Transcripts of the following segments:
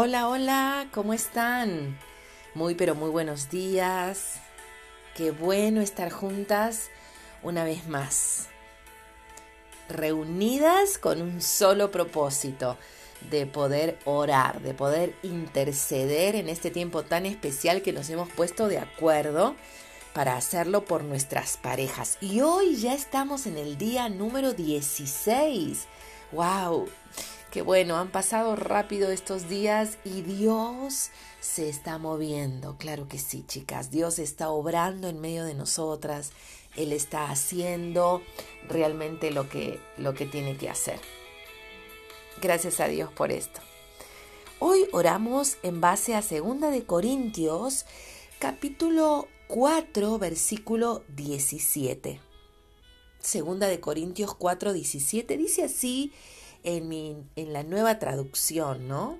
Hola, hola, ¿cómo están? Muy, pero muy buenos días. Qué bueno estar juntas una vez más. Reunidas con un solo propósito, de poder orar, de poder interceder en este tiempo tan especial que nos hemos puesto de acuerdo para hacerlo por nuestras parejas. Y hoy ya estamos en el día número 16. ¡Wow! Qué bueno, han pasado rápido estos días y Dios se está moviendo. Claro que sí, chicas. Dios está obrando en medio de nosotras. Él está haciendo realmente lo que, lo que tiene que hacer. Gracias a Dios por esto. Hoy oramos en base a 2 de Corintios, capítulo 4, versículo 17. Segunda de Corintios 4, 17 dice así en, en la nueva traducción, ¿no?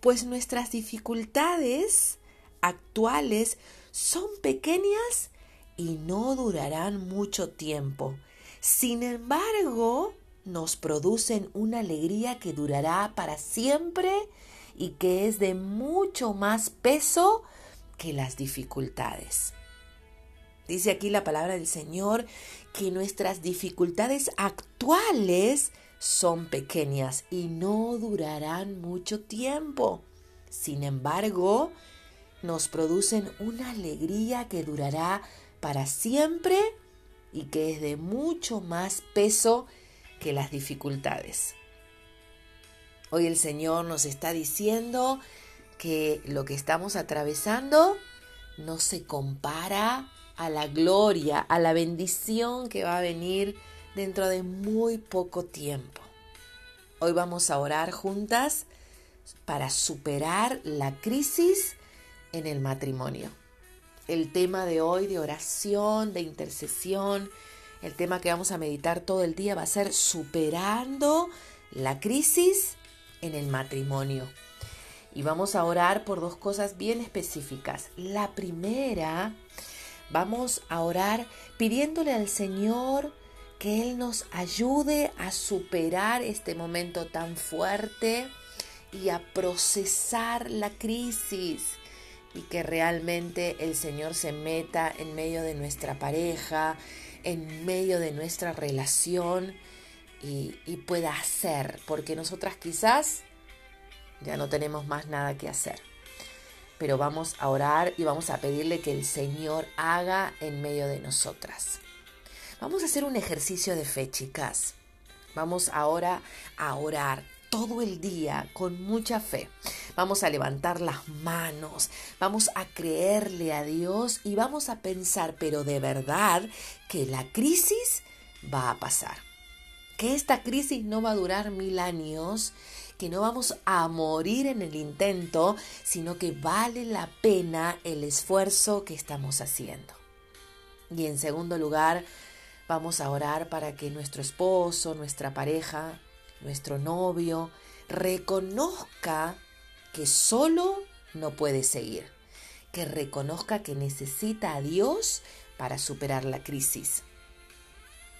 Pues nuestras dificultades actuales son pequeñas y no durarán mucho tiempo. Sin embargo, nos producen una alegría que durará para siempre y que es de mucho más peso que las dificultades. Dice aquí la palabra del Señor que nuestras dificultades actuales son pequeñas y no durarán mucho tiempo. Sin embargo, nos producen una alegría que durará para siempre y que es de mucho más peso que las dificultades. Hoy el Señor nos está diciendo que lo que estamos atravesando no se compara a la gloria, a la bendición que va a venir dentro de muy poco tiempo. Hoy vamos a orar juntas para superar la crisis en el matrimonio. El tema de hoy de oración, de intercesión, el tema que vamos a meditar todo el día va a ser superando la crisis en el matrimonio. Y vamos a orar por dos cosas bien específicas. La primera, vamos a orar pidiéndole al Señor que Él nos ayude a superar este momento tan fuerte y a procesar la crisis y que realmente el Señor se meta en medio de nuestra pareja, en medio de nuestra relación y, pueda hacer, porque nosotras quizás ya no tenemos más nada que hacer. Pero vamos a orar y vamos a pedirle que el Señor haga en medio de nosotras. Vamos a hacer un ejercicio de fe, chicas. Vamos ahora a orar todo el día con mucha fe. Vamos a levantar las manos, vamos a creerle a Dios y vamos a pensar, pero de verdad, que la crisis va a pasar. Que esta crisis no va a durar mil años, que no vamos a morir en el intento, sino que vale la pena el esfuerzo que estamos haciendo. Y en segundo lugar, Vamos a orar para que nuestro esposo, nuestra pareja, nuestro novio, reconozca que solo no puede seguir, que reconozca que necesita a Dios para superar la crisis.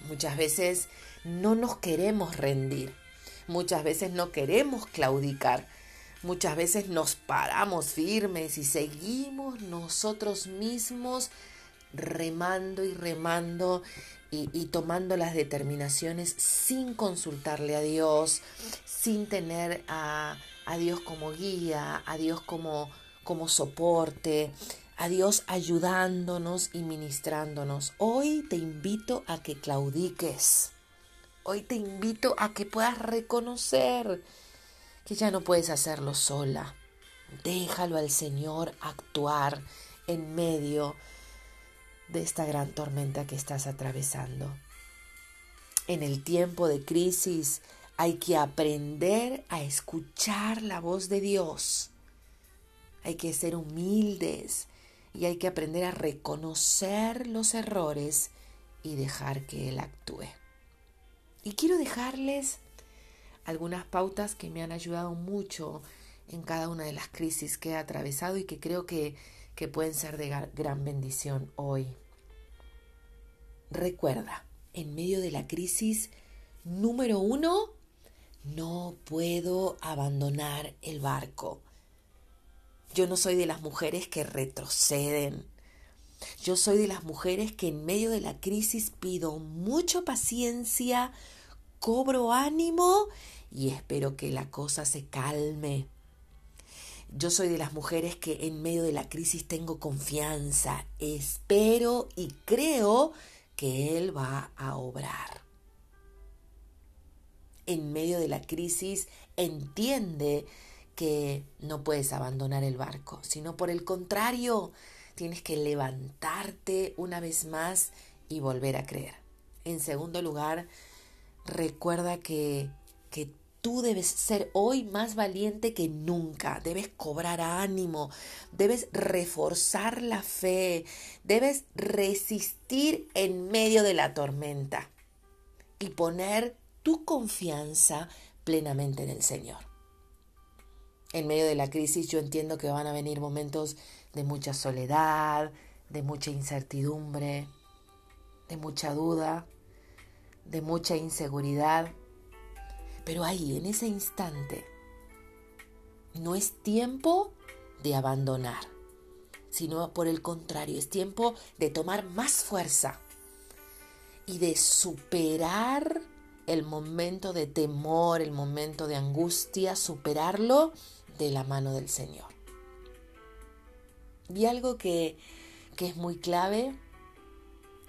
Muchas veces no nos queremos rendir, muchas veces no queremos claudicar, muchas veces nos paramos firmes y seguimos nosotros mismos remando y remando y, tomando las determinaciones sin consultarle a Dios, sin tener a, Dios como guía, a Dios como, como soporte, a Dios ayudándonos y ministrándonos. Hoy te invito a que claudiques. Hoy te invito a que puedas reconocer que ya no puedes hacerlo sola. Déjalo al Señor actuar en medio de esta gran tormenta que estás atravesando. En el tiempo de crisis hay que aprender a escuchar la voz de Dios. Hay que ser humildes y hay que aprender a reconocer los errores y dejar que Él actúe. Y quiero dejarles algunas pautas que me han ayudado mucho en cada una de las crisis que he atravesado y que creo que que pueden ser de gran bendición hoy. Recuerda, en medio de la crisis, número uno, no puedo abandonar el barco. Yo no soy de las mujeres que retroceden. Yo soy de las mujeres que en medio de la crisis pido mucha paciencia, cobro ánimo y espero que la cosa se calme. Yo soy de las mujeres que en medio de la crisis tengo confianza, espero y creo que Él va a obrar. En medio de la crisis entiende que no puedes abandonar el barco, sino por el contrario, tienes que levantarte una vez más y volver a creer. En segundo lugar, recuerda que, que tú debes ser hoy más valiente que nunca, debes cobrar ánimo, debes reforzar la fe, debes resistir en medio de la tormenta y poner tu confianza plenamente en el Señor en medio de la crisis yo entiendo que van a venir momentos de mucha soledad, de mucha incertidumbre, de mucha duda, de mucha inseguridad. Pero ahí, en ese instante, no es tiempo de abandonar, sino por el contrario, es tiempo de tomar más fuerza y de superar el momento de temor, el momento de angustia, superarlo de la mano del Señor. Y algo que, que es muy clave,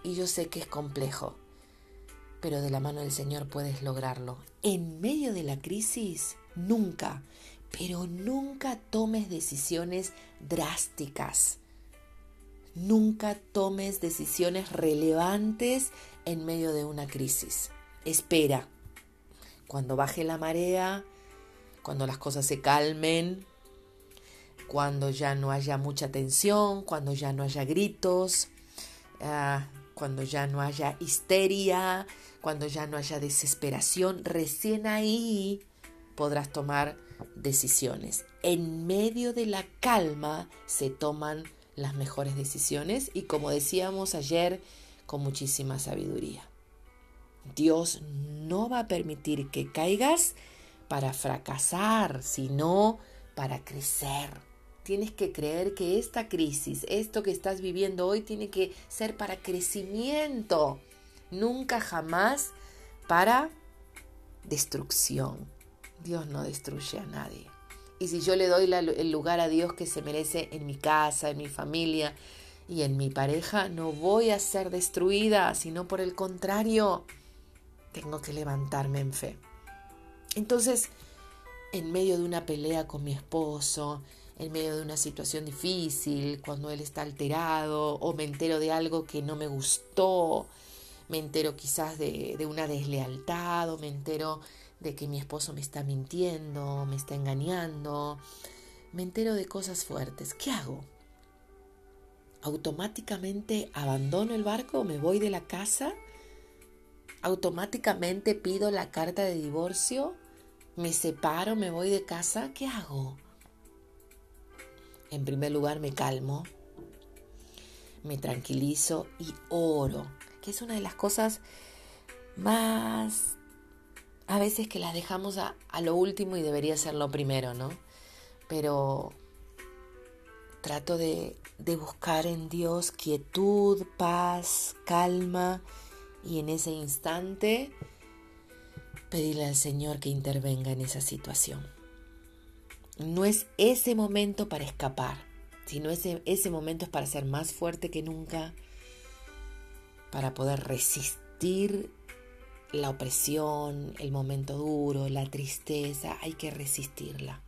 y yo sé que es complejo, pero de la mano del Señor puedes lograrlo. En medio de la crisis, nunca, pero nunca tomes decisiones drásticas. Nunca tomes decisiones relevantes en medio de una crisis. Espera. Cuando baje la marea, cuando las cosas se calmen, cuando ya no haya mucha tensión, cuando ya no haya gritos, ah, cuando ya no haya histeria, cuando ya no haya desesperación, recién ahí podrás tomar decisiones. En medio de la calma se toman las mejores decisiones y como decíamos ayer, con muchísima sabiduría. Dios no va a permitir que caigas para fracasar, sino para crecer. Tienes que creer que esta crisis, esto que estás viviendo hoy, tiene que ser para crecimiento, nunca jamás para destrucción. Dios no destruye a nadie. Y si yo le doy el lugar a Dios que se merece en mi casa, en mi familia y en mi pareja, no voy a ser destruida, sino por el contrario, tengo que levantarme en fe. Entonces, en medio de una pelea con mi esposo, en medio de una situación difícil, cuando él está alterado o me entero de algo que no me gustó, me entero quizás de, una deslealtad o me entero de que mi esposo me está mintiendo, me está engañando, me entero de cosas fuertes. ¿Qué hago? ¿Automáticamente abandono el barco? ¿Me voy de la casa? ¿Automáticamente pido la carta de divorcio? ¿Me separo? ¿Me voy de casa? ¿Qué hago? En primer lugar me calmo, me tranquilizo y oro, que es una de las cosas más a veces que las dejamos a, lo último y debería ser lo primero, ¿no? Pero trato de, de buscar en Dios quietud, paz, calma y en ese instante pedirle al Señor que intervenga en esa situación. No es ese momento para escapar, sino ese, ese momento es para ser más fuerte que nunca, para poder resistir la opresión, el momento duro, la tristeza, hay que resistirla.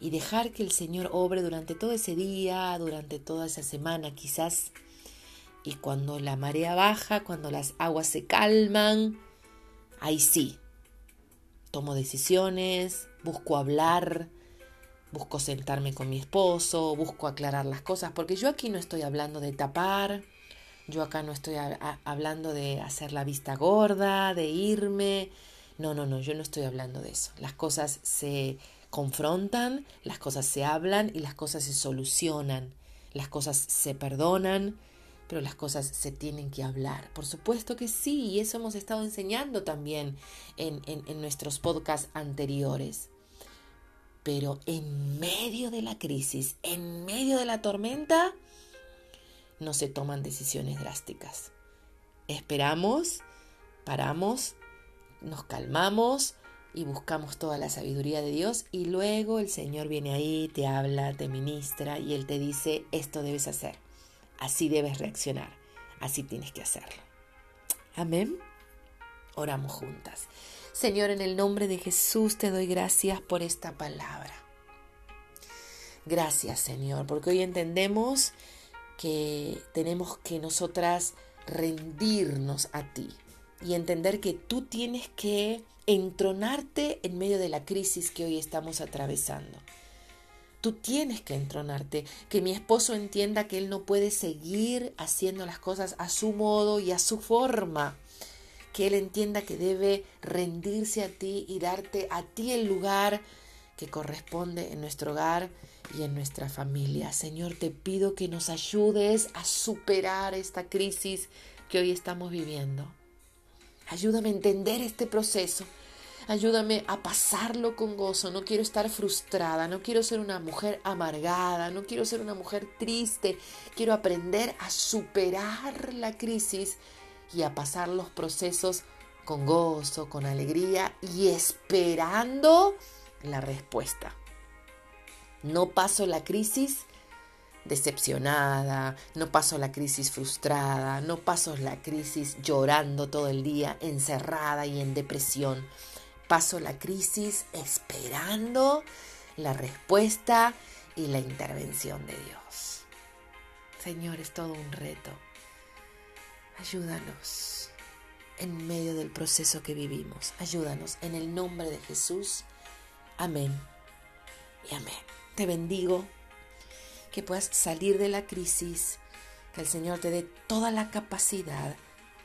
Y dejar que el Señor obre durante todo ese día, durante toda esa semana quizás. Y cuando la marea baja, cuando las aguas se calman, ahí sí, tomo decisiones, busco hablar, busco sentarme con mi esposo, busco aclarar las cosas, porque yo aquí no estoy hablando de tapar, yo acá no estoy hablando de hacer la vista gorda, de irme, no, no, no, yo no estoy hablando de eso. Las cosas se confrontan, las cosas se hablan y las cosas se solucionan, las cosas se perdonan, pero las cosas se tienen que hablar. Por supuesto que sí, y eso hemos estado enseñando también en, en nuestros podcasts anteriores. Pero en medio de la crisis, en medio de la tormenta, no se toman decisiones drásticas. Esperamos, paramos, nos calmamos, y buscamos toda la sabiduría de Dios y luego el Señor viene ahí, te habla, te ministra y Él te dice, esto debes hacer, así debes reaccionar, así tienes que hacerlo. Amén. Oramos juntas. Señor, en el nombre de Jesús te doy gracias por esta palabra. Gracias, Señor, porque hoy entendemos que tenemos que nosotras rendirnos a ti y entender que tú tienes que entronarte en medio de la crisis que hoy estamos atravesando. Tú tienes que entronarte, que mi esposo entienda que él no puede seguir haciendo las cosas a su modo y a su forma, que él entienda que debe rendirse a ti y darte a ti el lugar que corresponde en nuestro hogar y en nuestra familia. Señor, te pido que nos ayudes a superar esta crisis que hoy estamos viviendo. Ayúdame a entender este proceso. Ayúdame a pasarlo con gozo. No quiero estar frustrada, no quiero ser una mujer amargada, no quiero ser una mujer triste. Quiero aprender a superar la crisis y a pasar los procesos con gozo, con alegría y esperando la respuesta. No paso la crisis decepcionada, no paso la crisis frustrada, no paso la crisis llorando todo el día, encerrada y en depresión. Paso la crisis esperando la respuesta y la intervención de Dios. Señor, es todo un reto. Ayúdanos en medio del proceso que vivimos. Ayúdanos en el nombre de Jesús. Amén y amén. Te bendigo que puedas salir de la crisis, que el Señor te dé toda la capacidad,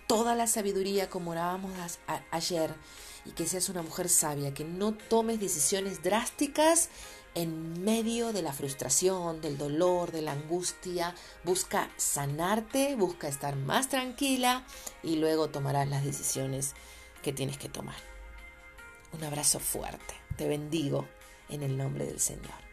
toda la sabiduría como orábamos ayer y que seas una mujer sabia, que no tomes decisiones drásticas en medio de la frustración, del dolor, de la angustia. Busca sanarte, busca estar más tranquila y luego tomarás las decisiones que tienes que tomar. Un abrazo fuerte. Te bendigo en el nombre del Señor.